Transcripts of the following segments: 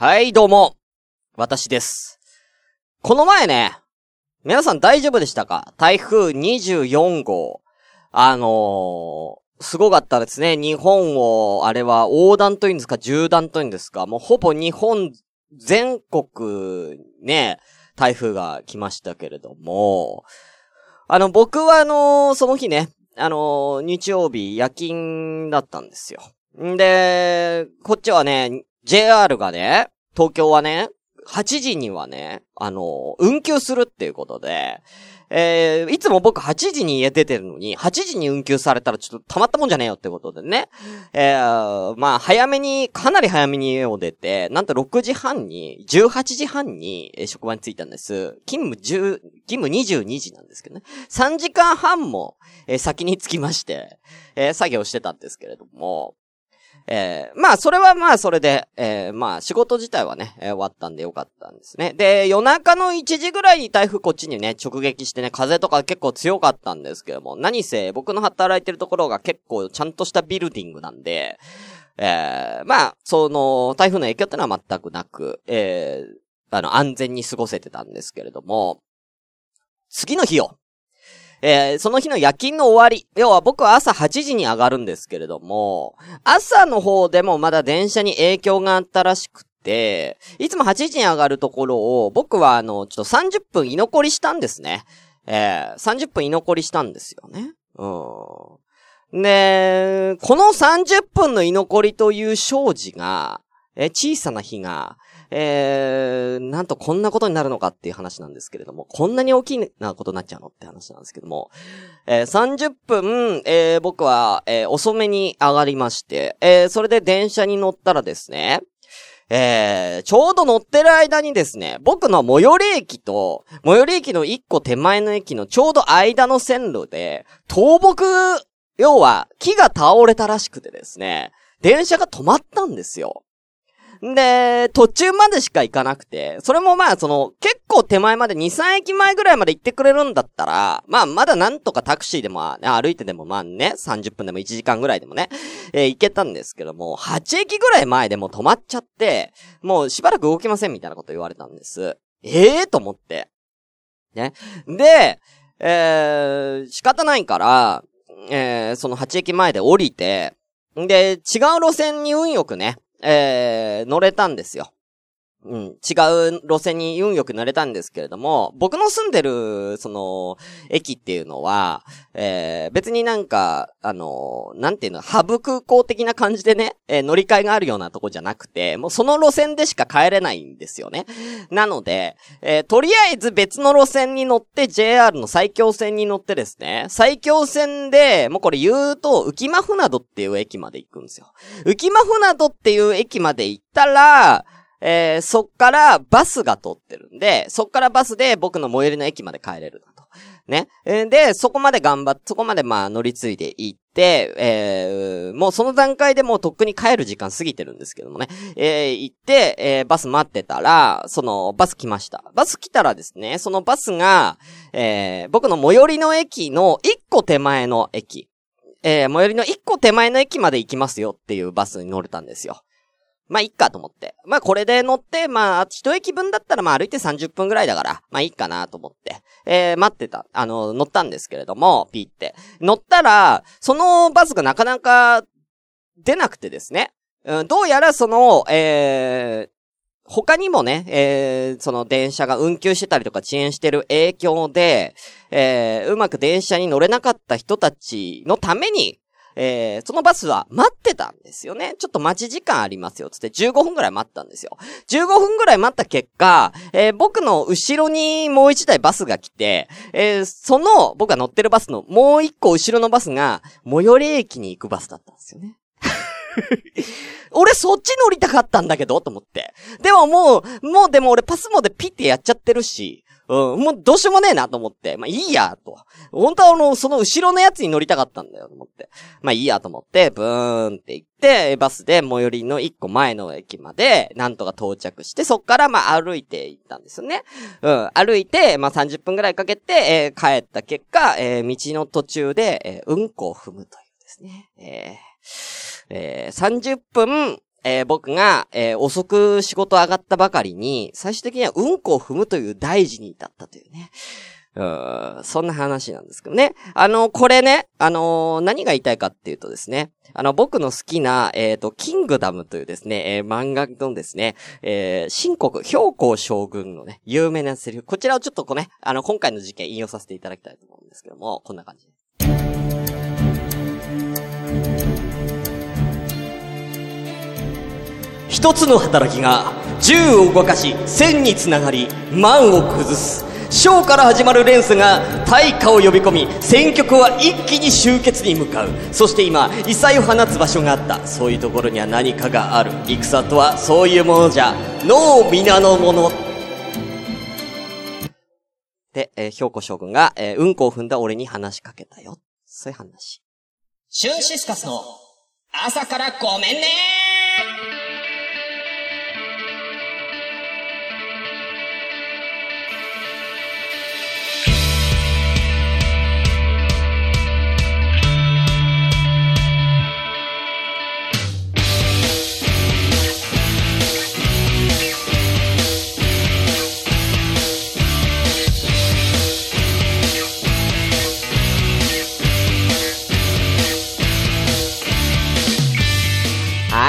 はい、どうも。私です。この前ね、皆さん大丈夫でしたか？台風24号。あのー、すごかったですね。日本を、あれは横断というんですか、縦断というんですか、もうほぼ日本全国ね、台風が来ましたけれども、あの、僕はあのー、その日ね、あのー、日曜日夜勤だったんですよ。んで、こっちはね、JR がね、東京はね、8時にはね、あの、運休するっていうことで、えー、いつも僕8時に家出てるのに、8時に運休されたらちょっとたまったもんじゃねえよってことでね。えー、まあ、早めに、かなり早めに家を出て、なんと6時半に、18時半に、職場に着いたんです。勤務10、勤務22時なんですけどね。3時間半も、えー、先に着きまして、えー、作業してたんですけれども、えー、まあ、それはまあ、それで、えー、まあ、仕事自体はね、えー、終わったんでよかったんですね。で、夜中の1時ぐらいに台風こっちにね、直撃してね、風とか結構強かったんですけども、何せ、僕の働いてるところが結構ちゃんとしたビルディングなんで、えー、まあ、その、台風の影響ってのは全くなく、えー、あの、安全に過ごせてたんですけれども、次の日よ。えー、その日の夜勤の終わり。要は僕は朝8時に上がるんですけれども、朝の方でもまだ電車に影響があったらしくて、いつも8時に上がるところを、僕はあの、ちょっと30分居残りしたんですね。えー、30分居残りしたんですよね。うん。で、この30分の居残りという生じが、え小さな日が、えー、なんとこんなことになるのかっていう話なんですけれども、こんなに大きなことになっちゃうのって話なんですけども、えー、30分、えー、僕は、えー、遅めに上がりまして、えー、それで電車に乗ったらですね、えー、ちょうど乗ってる間にですね、僕の最寄り駅と、最寄り駅の一個手前の駅のちょうど間の線路で、倒木、要は木が倒れたらしくてですね、電車が止まったんですよ。で、途中までしか行かなくて、それもまあその、結構手前まで2、3駅前ぐらいまで行ってくれるんだったら、まあまだなんとかタクシーでも、歩いてでもまあね、30分でも1時間ぐらいでもね、えー、行けたんですけども、8駅ぐらい前でも止まっちゃって、もうしばらく動きませんみたいなこと言われたんです。ええー、と思って。ね。で、えー、仕方ないから、えー、その8駅前で降りて、で、違う路線に運よくね、えー、乗れたんですよ。うん、違う路線に運よく乗れたんですけれども、僕の住んでる、その、駅っていうのは、えー、別になんか、あの、なんていうの、ハブ空港的な感じでね、えー、乗り換えがあるようなとこじゃなくて、もうその路線でしか帰れないんですよね。なので、えー、とりあえず別の路線に乗って JR の最強線に乗ってですね、最強線で、もうこれ言うと、浮間船戸っていう駅まで行くんですよ。浮間船戸っていう駅まで行ったら、えー、そっからバスが通ってるんで、そっからバスで僕の最寄りの駅まで帰れるなと。ね。で、そこまで頑張って、そこまでまあ乗り継いで行って、えー、もうその段階でもうとっくに帰る時間過ぎてるんですけどもね。えー、行って、えー、バス待ってたら、そのバス来ました。バス来たらですね、そのバスが、えー、僕の最寄りの駅の一個手前の駅。えー、最寄りの一個手前の駅まで行きますよっていうバスに乗れたんですよ。まあ、いっかと思って。まあ、これで乗って、まあ、一駅分だったら、まあ、歩いて30分ぐらいだから、まあ、いいかなと思って、えー、待ってた、あの、乗ったんですけれども、ピーって。乗ったら、そのバスがなかなか出なくてですね。うん、どうやらその、えー、他にもね、えー、その電車が運休してたりとか遅延してる影響で、えー、うまく電車に乗れなかった人たちのために、えー、そのバスは待ってたんですよね。ちょっと待ち時間ありますよ。つって15分ぐらい待ったんですよ。15分ぐらい待った結果、えー、僕の後ろにもう一台バスが来て、えー、その、僕が乗ってるバスのもう一個後ろのバスが、最寄り駅に行くバスだったんですよね。俺そっち乗りたかったんだけど、と思って。でももう、もうでも俺パスモでピッてやっちゃってるし、うん、もうどうしようもねえなと思って。まあいいや、と。本当はあの、その後ろのやつに乗りたかったんだよ、と思って。まあいいやと思って、ブーンって行って、バスで最寄りの一個前の駅まで、なんとか到着して、そっからまあ歩いて行ったんですよね。うん、歩いて、まあ30分くらいかけて、えー、帰った結果、えー、道の途中で、えー、うんこを踏むというですね。えー、えー、30分、えー、僕が、えー、遅く仕事上がったばかりに、最終的にはうんこを踏むという大事に至ったというね。うん、そんな話なんですけどね。あの、これね、あのー、何が言いたいかっていうとですね、あの、僕の好きな、えっ、ー、と、キングダムというですね、えー、漫画のですね、えー、新国、氷皇将軍のね、有名なセリフ、こちらをちょっとこうね、あの、今回の事件引用させていただきたいと思うんですけども、こんな感じ一つの働きが、銃を動かし、線につながり、万を崩す。章から始まる連鎖が大火を呼び込み戦局は一気に終結に向かうそして今異彩を放つ場所があったそういうところには何かがある戦とはそういうものじゃ脳皆のもので、えー、兵庫将軍が、えー、うんこを踏んだ俺に話しかけたよ。そういう話。シュンシスカスの朝からごめんねー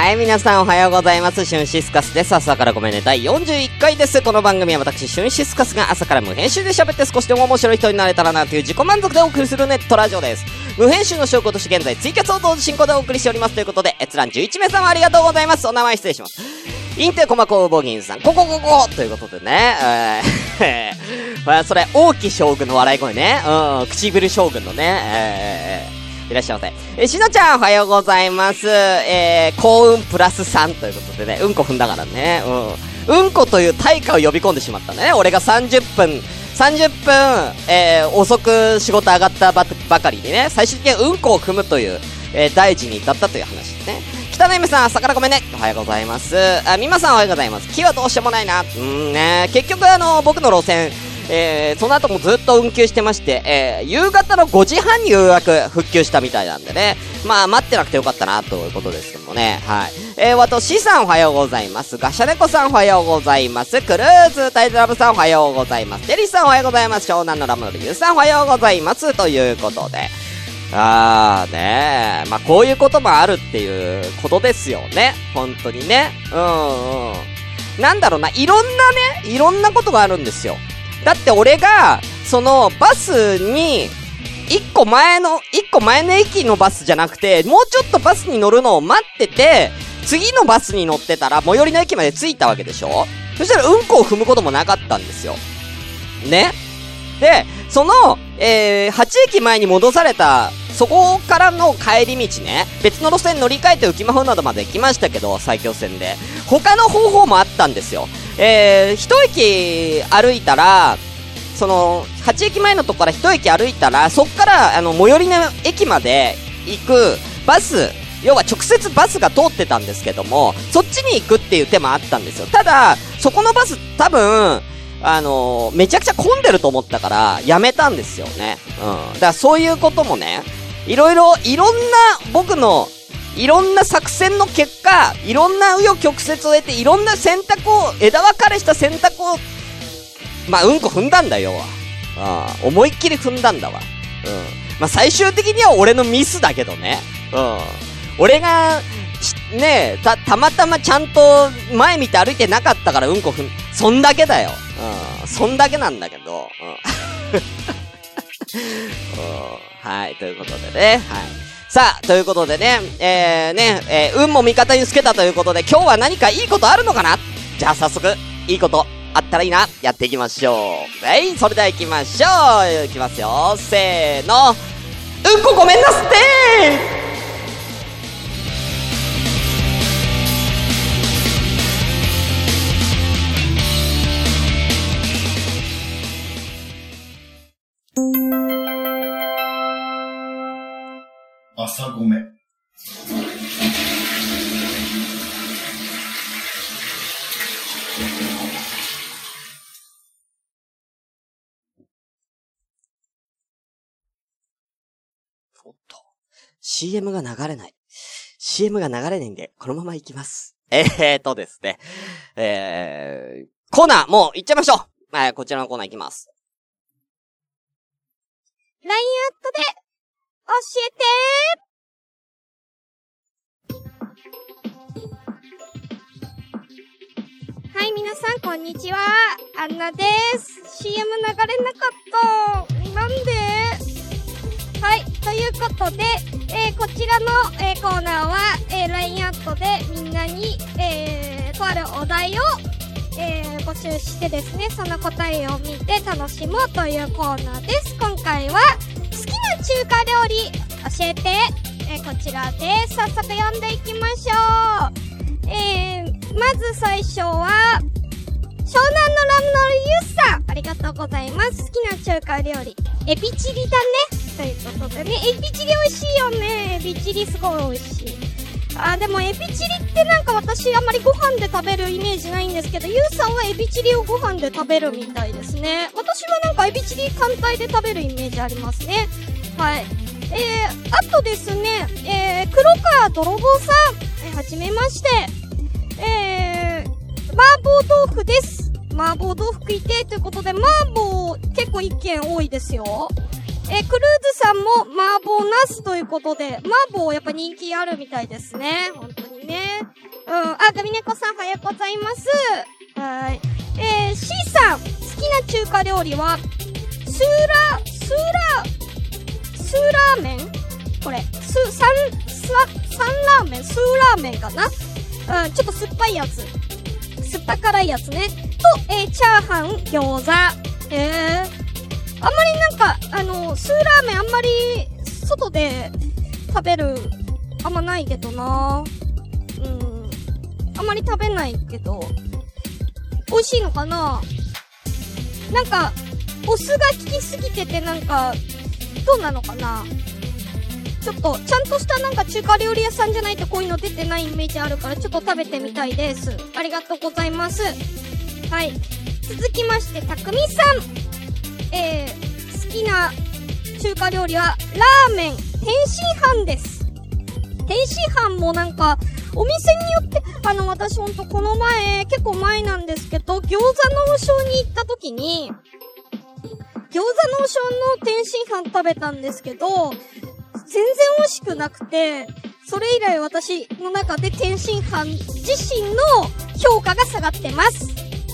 はい、皆さんおはようございます。シュンシスカスです。朝からごめんね。第41回です。この番組は私、シュンシスカスが朝から無編集で喋って少しでも面白い人になれたらなという自己満足でお送りするネットラジオです。無編集の証拠として現在、ツイキャスを同時進行でお送りしております。ということで、閲覧11名様ありがとうございます。お名前失礼します。インテコマコウボギンさん、ここここということでね、えー、それ、王毅将軍の笑い声ね、うん、唇将軍のね、えー、いらっしゃいませ。えしのちゃんおはようございます。えー、幸運プラス3ということでね、うんこ踏んだからね、うん。うんこという対価を呼び込んでしまったね。俺が30分、30分、えー、遅く仕事上がったばかりにね、最終的にうんこを踏むという、えー、大事に至ったという話ですね。北野夢さん、朝からごめんね。おはようございます。あ、みまさんおはようございます。木はどうしてもないな。うんね、結局あの、僕の路線、えー、その後もずっと運休してまして、えー、夕方の5時半にようやく復旧したみたいなんでね。まあ、待ってなくてよかったな、ということですけどもね。はい。えー、わと、シさんおはようございます。ガシャネコさんおはようございます。クルーズ、タイズラブさんおはようございます。テリーさんおはようございます。湘南のラムのリュウさんおはようございます。ということで。あーねー。まあ、こういうこともあるっていうことですよね。本当にね。うんうん。なんだろうな、いろんなね、いろんなことがあるんですよ。だって俺が、その、バスに、一個前の、一個前の駅のバスじゃなくて、もうちょっとバスに乗るのを待ってて、次のバスに乗ってたら、最寄りの駅まで着いたわけでしょ？そしたらうんこを踏むこともなかったんですよ。ね？で、その、えー、8駅前に戻された、そこからの帰り道ね、別の路線乗り換えて浮間風などまで行きましたけど、埼京線で。他の方法もあったんですよ。えー、一駅歩いたら、その、8駅前のとこから一駅歩いたら、そっから、あの、最寄りの駅まで行くバス、要は直接バスが通ってたんですけども、そっちに行くっていう手もあったんですよ。ただ、そこのバス多分、あのー、めちゃくちゃ混んでると思ったから、やめたんですよね。うん。だからそういうこともね、いろいろ、いろんな僕のいろんな作戦の結果、いろんな紆余曲折を得て、いろんな選択を、枝分かれした選択を、まあ、うんこ踏んだんだよ。あ思いっきり踏んだんだわ。うん。まあ、最終的には俺のミスだけどね。うん。俺が、ねえ、た、たまたまちゃんと前見て歩いてなかったからうんこ踏ん、そんだけだよ。うん。そんだけなんだけど。うん、はい、ということでね。はい。さあ、ということでね、えー、ね、えー、運も味方につけたということで、今日は何かいいことあるのかな？じゃあ早速、いいことあったらいいな、やっていきましょう。はい、それでは行きましょう。行きますよ。せーの。うんこごめんなすって朝ごめ。おっと。CM が流れない。CM が流れないんで、このまま行きます。えーとですね。えー、コーナー、もう行っちゃいましょうはい、こちらのコーナー行きます。LINE アットで、教えてこんにちは。アンナです。CM 流れなかった。なんで？はい、ということで、えーこちらの、えーコーナーは、えー LINE アットでみんなに、えーとあるお題を、えー募集してですね、その答えを見て楽しもうというコーナーです。今回は、好きな中華料理教えて、えーこちらです。早速読んでいきましょう。えー、まず最初は、湘南のラムのユッさん。ありがとうございます。好きな中華料理。エビチリだね。ということでね、エビチリ美味しいよね。エビチリすごい美味しい。あでもエビチリってなんか私あんまりご飯で食べるイメージないんですけど、ゆうさんはエビチリをご飯で食べるみたいですね。私はなんかエビチリ単体で食べるイメージありますね。はい。えー、あとですね、えー、黒川泥棒さん。えーはじめまして。えー、麻婆豆腐です。麻婆豆腐食いてということで、麻婆結構意見多いですよ。えクルーズさんも麻婆ナスということで、麻婆やっぱ人気あるみたいですね。本当にね。うん。あ、ガミネコさんおはようございます。はい。えー、C さん、好きな中華料理は、スーラ、スーラ、スーラーメンこれ、ス、サン、サ、サンラーメン？スーラーメンかな？うん、ちょっと酸っぱいやつ。酸っぱ辛いやつね。と、えー、チャーハン、餃子。えー。あんまりなんか、あの、スーラーメンあんまり、外で食べる、あんまないけどなうん。あんまり食べないけど、美味しいのかななんか、お酢が効きすぎててなんか、どうなのかなちょっと、ちゃんとしたなんか中華料理屋さんじゃないとこういうの出てないイメージあるから、ちょっと食べてみたいです。ありがとうございます。はい。続きまして、たくみさん。えー、好きな中華料理は、ラーメン、天津飯です。天津飯もなんか、お店によって、あの、私ほんとこの前、結構前なんですけど、餃子の王将に行った時に、餃子の王将の天津飯食べたんですけど、全然美味しくなくて、それ以来私の中で天津飯自身の評価が下がってます。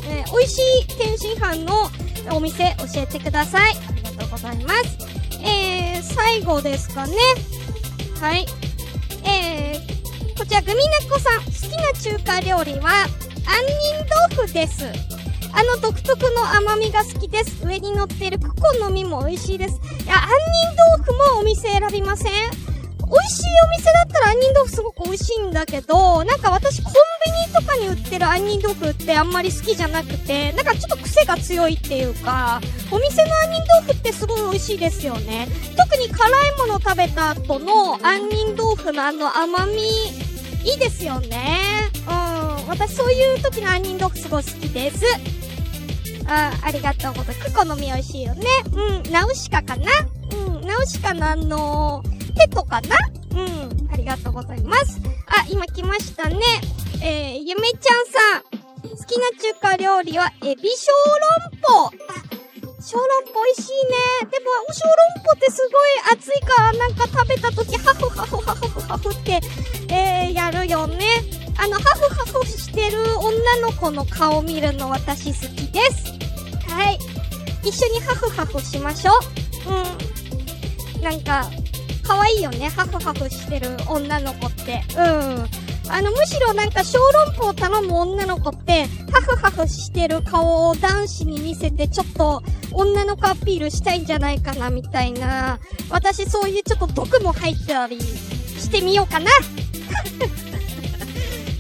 えー美味しい天津飯のお店教えてください。ありがとうございます。えー、最後ですかね。はい。えー、こちらグミネコさん、好きな中華料理は、杏仁豆腐です。あの独特の甘みが好きです。上に乗っているクコの実も美味しいです。いや、杏仁豆腐もお店選びません？美味しいお店だったら杏仁豆腐すごく美味しいんだけど、なんか私コンビニとかに売ってる杏仁豆腐ってあんまり好きじゃなくて、なんかちょっと癖が強いっていうか、お店の杏仁豆腐ってすごい美味しいですよね。特に辛いもの食べた後の杏仁豆腐のあの甘み、いいですよね。うん。私そういう時の杏仁豆腐すごい好きです。あ、ありがとうございます。クコの実美味しいよね。うん。ナウシカかな？うん。ナウシカのあのペットかな？うん。ありがとうございます。あ、今来ましたね。えー、ゆめちゃんさん。好きな中華料理は、エビ小籠包。小籠包美味しいね。でも、小籠包ってすごい熱いから、なんか食べた時、ハフハフハフハフって、えー、やるよね。あの、ハフハフしてる女の子の顔見るの私好きです。一緒にハフハフしましょう。うん。なんか、可愛いよね。ハフハフしてる女の子って。うん。あの、むしろなんか小籠包を頼む女の子って、ハフハフしてる顔を男子に見せて、ちょっと女の子アピールしたいんじゃないかな、みたいな。私そういうちょっと毒も入ったりしてみようかな。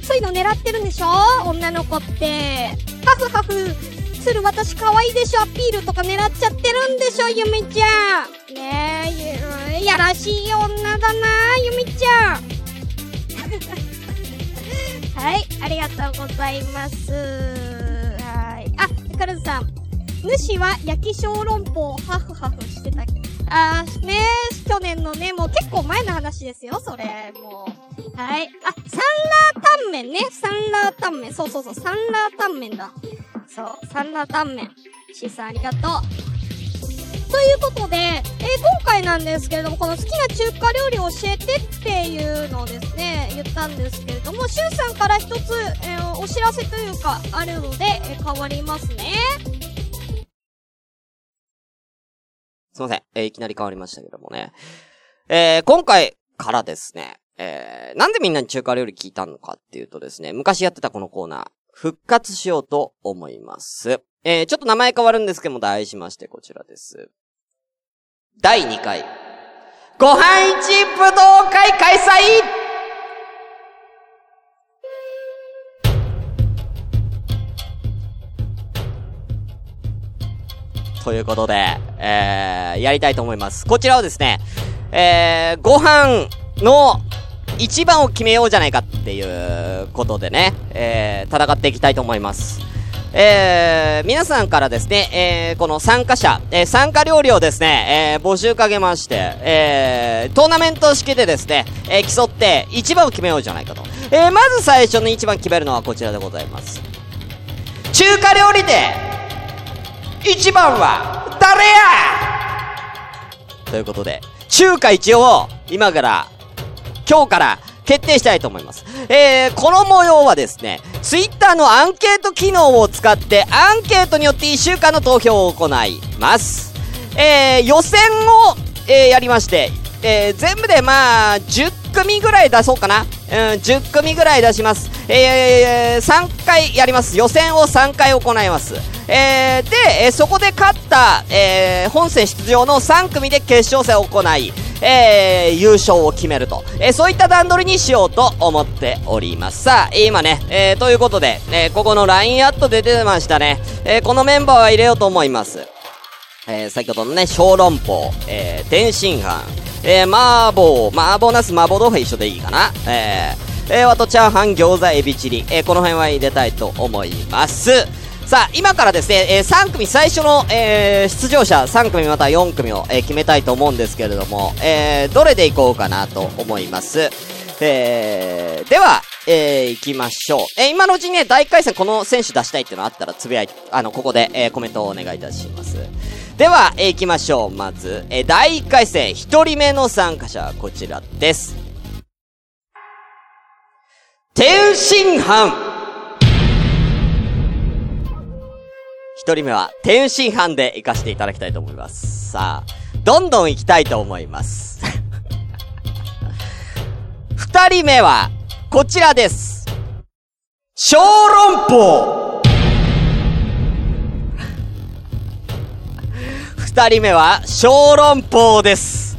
そういうの狙ってるんでしょ？女の子って。ハフハフする私可愛いでしょアピールとか狙っちゃってるんでしょゆめちゃん。ねえ、やらしい女だなゆめちゃん。はい、ありがとうございます。はい。あ、カルズさん。主は焼き小籠包をハフハフしてた。あー、ね去年のね、もう結構前の話ですよ、それ。もう。はい。あ、サンラータンメンね。サンラータンメン。そうそうそう、サンラータンメンだ。そう、サンラータンメン。シーさんありがとう。ということで、えー今回なんですけれども、この好きな中華料理を教えてっていうのをですね、言ったんですけれども、シュンさんから一つ、えーお知らせというか、あるので、えー変わりますね。すいません。えーいきなり変わりましたけどもね。えー今回からですね、えーなんでみんなに中華料理聞いたのかっていうとですね、昔やってたこのコーナー、復活しようと思います。えーちょっと名前変わるんですけども、題しましてこちらです。第2回、ご飯一武道会開催ということで、えー、やりたいと思います。こちらをですね、えー、ご飯の一番を決めようじゃないかっていうことでね、えー、戦っていきたいと思います。えー、皆さんからですね、えー、この参加者、えー、参加料理をですね、えー、募集かけまして、えー、トーナメント式でですね、えー、競って一番を決めようじゃないかと。えー、まず最初の一番決めるのはこちらでございます。中華料理で、一番は誰や？ということで、中華一を今から、今日から決定したいと思います。えー、この模様はですね、ツイッターのアンケート機能を使って、アンケートによって1週間の投票を行います。えー、予選を、えー、やりまして、えー、全部でまあ、10組ぐらい出そうかな。うん、10組ぐらい出します。えー、3回やります。予選を3回行います。えー、で、えーそこで勝った、えー、本戦出場の3組で決勝戦を行い、えー、優勝を決めると、えー、そういった段取りにしようと思っております。さあ、今ね、えー、ということで、えー、ここの LINE アット出てましたね。えー、このメンバーは入れようと思います。えー、先ほどのね、小籠包、えー、天津飯、えー、麻婆、麻婆ナス、麻婆豆腐一緒でいいかな。えー、えー、あとチャーハン、餃子、エビチリ、えー、この辺は入れたいと思います。さあ、今からですね、えー、3組最初の、えー、出場者、3組または4組を、えー、決めたいと思うんですけれども、えー、どれでいこうかなと思います。えー、では、えー、行きましょう。えー、今のうちにね、大回戦この選手出したいっていうのあったら、つぶやい、あの、ここで、えー、コメントをお願いいたします。では、えー、行きましょう。まず、えー、第1回戦、1人目の参加者はこちらです。天津飯一人目は、天津飯で行かせていただきたいと思います。さあ、どんどん行きたいと思います。二人目は、こちらです。小籠包二人目は、小籠包です。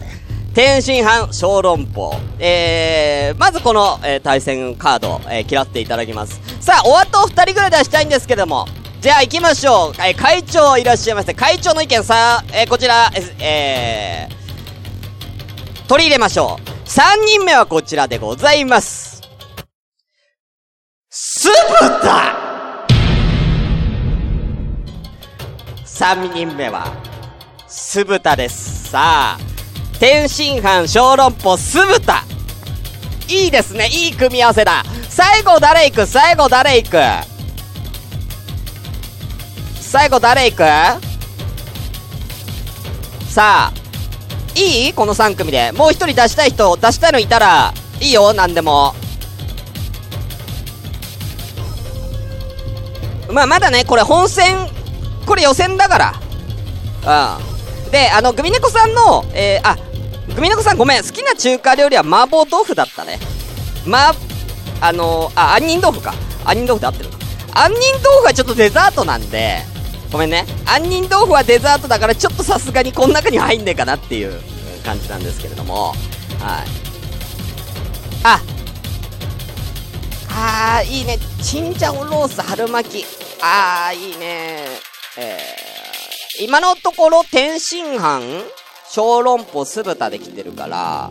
天津飯、小籠包。えー、まずこの、えー対戦カード、えー、嫌っていただきます。さあ、お後二人ぐらい出したいんですけども、じゃあ行きましょう。えー会長いらっしゃいまして、会長の意見さ、えーこちら、えー、取り入れましょう。三人目はこちらでございます。酢豚三人目は、酢豚です。さあ、天津飯、小籠包、酢豚いいですね。いい組み合わせだ。最後誰行く？最後誰行く？最後誰行く？さあ、いい？この3組で。もう一人出したい人、出したいのいたら、いいよ、なんでも。まあ、まだね、これ本戦、これ予選だから。うん。で、あの、グミネコさんの、えー、あ、グミネコさんごめん、好きな中華料理は麻婆豆腐だったね。ま、あのあ、杏仁豆腐か。杏仁豆腐で合ってるか。杏仁豆腐はちょっとデザートなんで、ごめんね。杏仁豆腐はデザートだから、ちょっとさすがにこの中には入んねえかなっていう感じなんですけれども。はい。あ、あー、いいね。チンジャオロース春巻き。あー、いいね。えー、今のところ天津飯小籠包酢豚できてるから、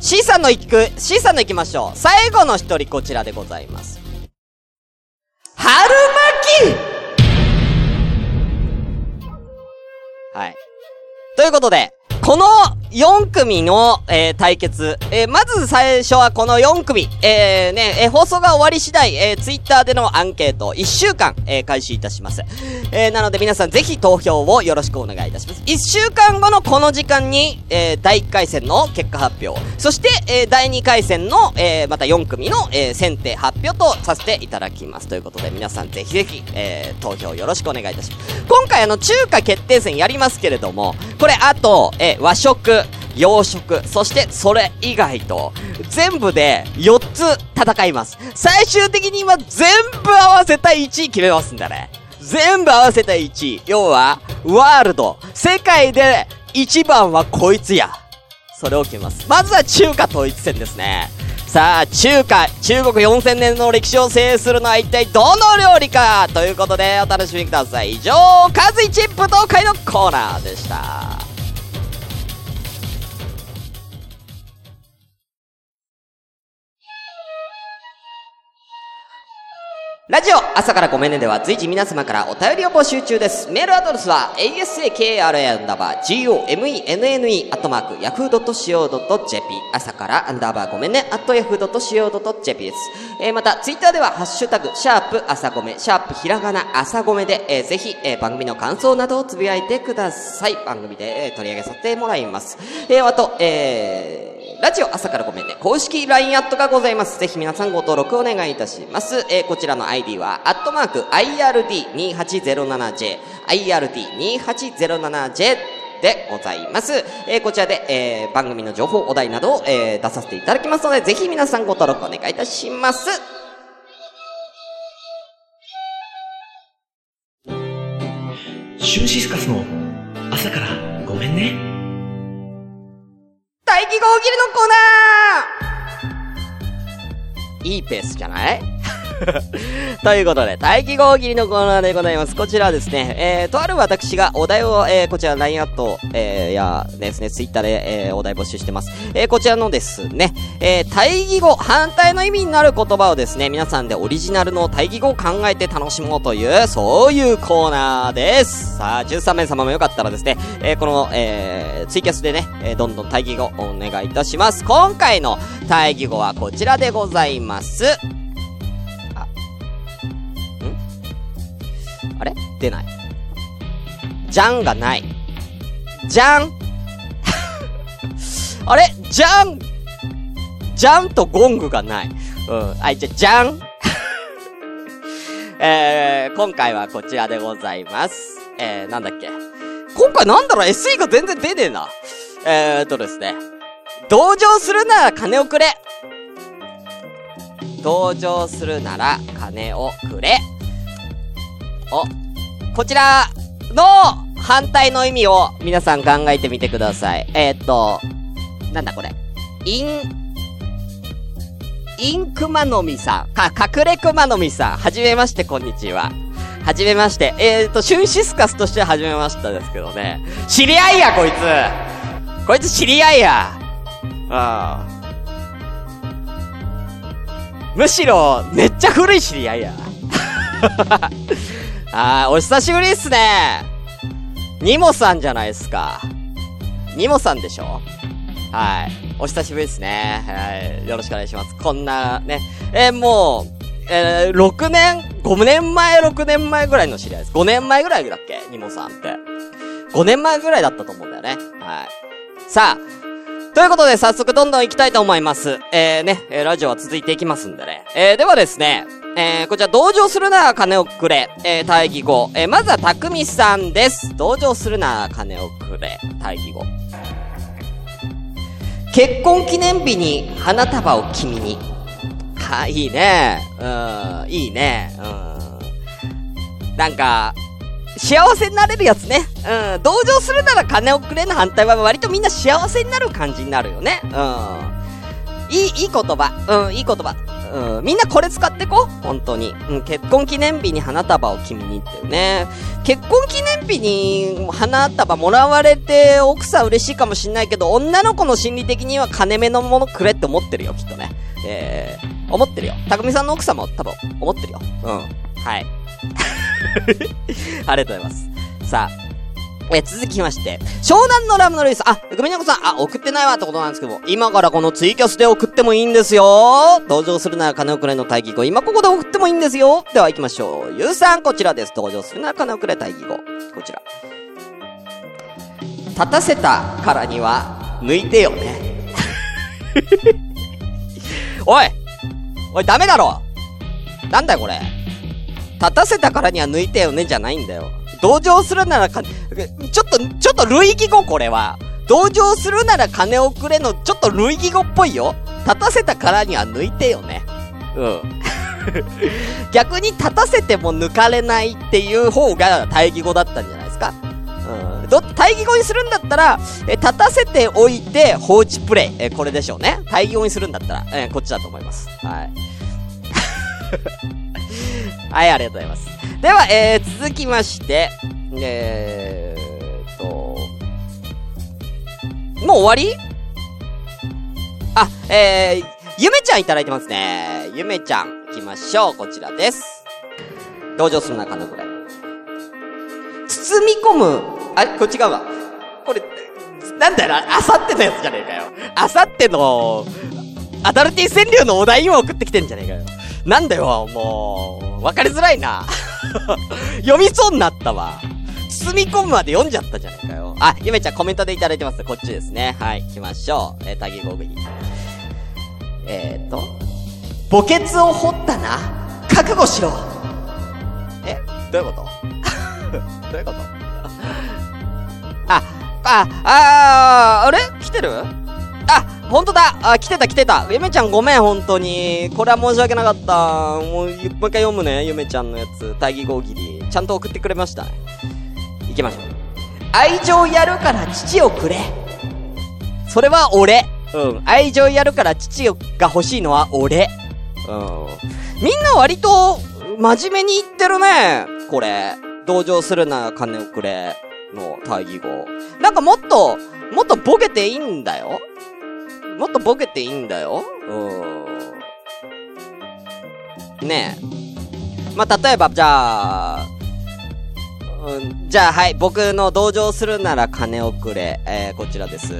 C さんの行く、C さんの行きましょう。最後の一人こちらでございます。春ということで、この4組の、えー、対決。えー、まず最初はこの4組。えー、ね、えー、放送が終わり次第、えー、ツイッターでのアンケート、1週間、えー、開始いたします。えー、なので皆さんぜひ投票をよろしくお願いいたします。1週間後のこの時間に、えー、第1回戦の結果発表。そして、えー、第2回戦の、えー、また4組の、えー、選定発表とさせていただきます。ということで皆さんぜひぜひ、えー、投票よろしくお願いいたします。今回あの、中華決定戦やりますけれども、これあと、えー、和食、洋食、そしてそれ以外と、全部で4つ戦います。最終的に今全部合わせた1位決めますんだね。全部合わせた1位。要は、ワールド。世界で1番はこいつや。それを決めます。まずは中華統一戦ですね。さあ、中華、中国4000年の歴史を制するのは一体どの料理か？ということでお楽しみください。以上、カズイチップ東海のコーナーでした。ラジオ朝からごめんねでは随時皆様からお便りを募集中です。メールアドレスは asakra アンダーバー gomenne アットマーク yahoo.co.jp 朝からアンダーバーごめんねアット yahoo.co.jp です。えー、またツイッターではハッシュタグシャープ朝ごめシャープひらがな朝ごめで、えー、ぜひ、えー、番組の感想などをつぶやいてください。番組で、えー、取り上げさせてもらいます。えー、あと、えー、ラジオ朝からごめんね、公式 LINE アットがございます。ぜひ皆さんご登録お願いいたします。えー、こちらの ID は、アットマーク IRD2807J、IRD2807J でございます。えー、こちらで、えー、番組の情報、お題などを、えー、出させていただきますので、ぜひ皆さんご登録お願いいたします。シュンシスカスの朝からごめんね。大気合切りのコーナー。いいペースじゃない？ということで、大気合切りのコーナーでございます。こちらはですね、えー、とある私がお題を、えー、こちら LINE アット、えー、やですね、Twitter で、えー、お題募集してます。えー、こちらのですね、えー、対義語、反対の意味になる言葉をですね、皆さんでオリジナルの対義語を考えて楽しもうという、そういうコーナーです。さあ、13名様もよかったらですね、えー、この、えー、ツイキャスでね、えー、どんどん対義語お願いいたします。今回の対義語はこちらでございます。出ない。じゃんがない。じゃんあれ？じゃんじゃんとゴングがない。うん。あ、じゃ、じゃんえー、今回はこちらでございます。えー、なんだっけ？今回なんだろう ?SE が全然出ねえな。えーとですね。同情するなら金をくれ同情するなら金をくれお、こちらの反対の意味を皆さん考えてみてください。えー、っと、なんだこれ。イン、インクマノミさん。か、隠れクマノミさん。はじめまして、こんにちは。はじめまして。えー、っと、シュンシスカスとしてははじめましたですけどね。知り合いや、こいつこいつ知り合いや。ああ。むしろ、めっちゃ古い知り合いや。はい、お久しぶりっすね。ニモさんじゃないですか。ニモさんでしょ？はい。お久しぶりですね。はい。よろしくお願いします。こんな、ね。えー、もう、えー、6年、5年前、6年前ぐらいの知り合いです。5年前ぐらいだっけ？ニモさんって。5年前ぐらいだったと思うんだよね。はい。さあ、ということで、早速どんどん行きたいと思います。えー、ね、えラジオは続いていきますんでね。えー、ではですね、えー、こちら、同情するなら金をくれ。えー、対義語。えー、まずは、たくみさんです。同情するなら金をくれ。対義語。結婚記念日に花束を君に。は、いいね。うん、いいね。うん。なんか、幸せになれるやつね。うん。同情するなら金をくれの反対は割とみんな幸せになる感じになるよね。うん。いい、いい言葉。うん、いい言葉。うん、みんなこれ使ってこ本当に。うん、結婚記念日に花束を君にってね。結婚記念日に花束もらわれて奥さん嬉しいかもしんないけど、女の子の心理的には金目のものくれって思ってるよ、きっとね。えー、思ってるよ。たくみさんの奥さんも多分思ってるよ。うん。はい。ありがとうございます。さあ、え、続きまして、湘南のラムのルイス。あ、グミニャコさん、あ、送ってないわってことなんですけども、今からこのツイキャスで送ってもいいんですよ。登場するなら金をくれの対義語。今ここで送ってもいいんですよ。では行きましょう。ゆうさん、こちらです。登場するなら金をくれ対義語。こちら。立たせたからには、抜いてよね。おいおい、ダメだろなんだよこれ。立たせたからには抜いてよねじゃないんだよ。同情するならか、ちょっと、ちょっと類義語これは。同情するなら金をくれの、ちょっと類義語っぽいよ。立たせたからには抜いてよね。うん。逆に立たせても抜かれないっていう方が対義語だったんじゃないですかうん。ど、対義語にするんだったら、え、立たせておいて放置プレイ。え、これでしょうね。対義語にするんだったら、え、こっちだと思います。はい。はい、ありがとうございます。では、えー、続きまして、えーと、もう終わり？あ、えー、ゆめちゃんいただいてますね。ゆめちゃん、行きましょう。こちらです。登場する中のこれ。包み込む、あ、こっち側。これ、なんだよな、あさってのやつじゃねえかよ。あさっての、アダルティ川柳のお題今送ってきてんじゃねえかよ。なんだよ、もう、わかりづらいな。読みそうになったわ。包み込むまで読んじゃったじゃねえかよ。あ、ゆめちゃんコメントでいただいてます。こっちですね。はい、行きましょう。えー、タギゴグニ。えーと、墓穴を掘ったな。覚悟しろ。え、どういうこと？どういうこと？あ、あ、あー、あれ？来てる？あ、ほんとだあ、来てた来てた。ゆめちゃんごめん、本当に。これは申し訳なかった。もう、もう一回読むね、ゆめちゃんのやつ。大義号切り。ちゃんと送ってくれましたね。行きましょう。愛情やるから父をくれ。それは俺。うん。愛情やるから父が欲しいのは俺。うん。みんな割と、真面目に言ってるね。これ。同情するな、金をくれ。の対義語。なんかもっと、もっとボケていいんだよ。もっとボケていいんだよ。うん。ねえ。まあ、例えば、じゃあ、うん、じゃあ、はい。僕の同情するなら金をくれ。えー、こちらです。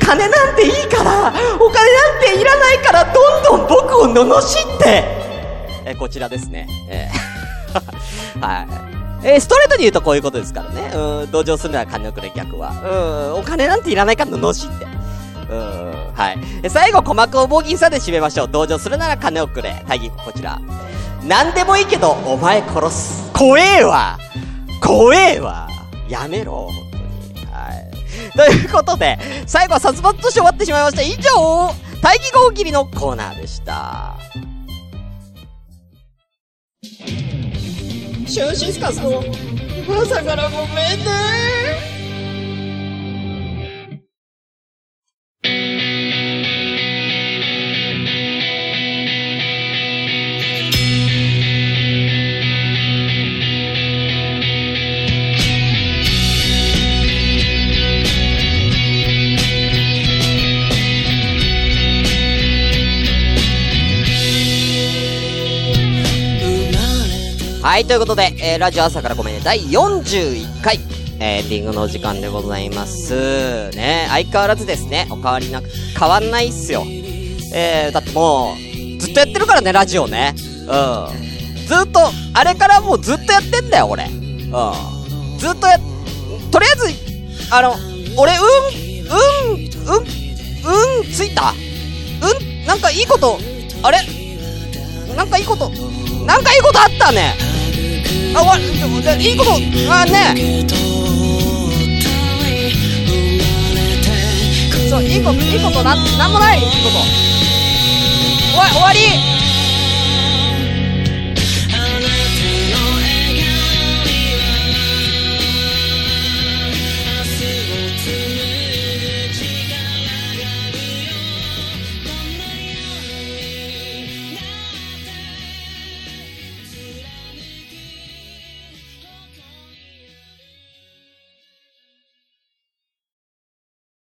金なんていいからお金なんていらないからどんどん僕を罵ってえー、こちらですね。えー はい。えー、ストレートに言うとこういうことですからね。うん、同情するなら金をくれ、逆は。うん、お金なんていらないから罵って。うん、はい。最後、鼓膜を棒銀さで締めましょう。同情するなら金をくれ。大義こちら。何でもいいけど、お前殺す。怖えわ怖えわやめろ、本当に。はい。ということで、最後は殺伐として終わってしまいました。以上、大義号切りのコーナーでした。シュンシスカスの朝からごめんねはい、ということで、えー、ラジオ朝からごめんね、第41回、えー、エンディングのお時間でございます。ね、相変わらずですね、お変わりなく、変わんないっすよ。えー、だってもう、ずっとやってるからね、ラジオね。うん。ずっと、あれからもうずっとやってんだよ、俺。うん。ずっとや、とりあえず、あの、俺、うん、うん、うん、うん、ついた？うん、なんかいいこと、あれ？なんかいいこと、なんかいいことあったね。あ、わ、いいこと、あ、ねそう、いいこと、いいことな、なんもない、いいこと。終わ、終わり。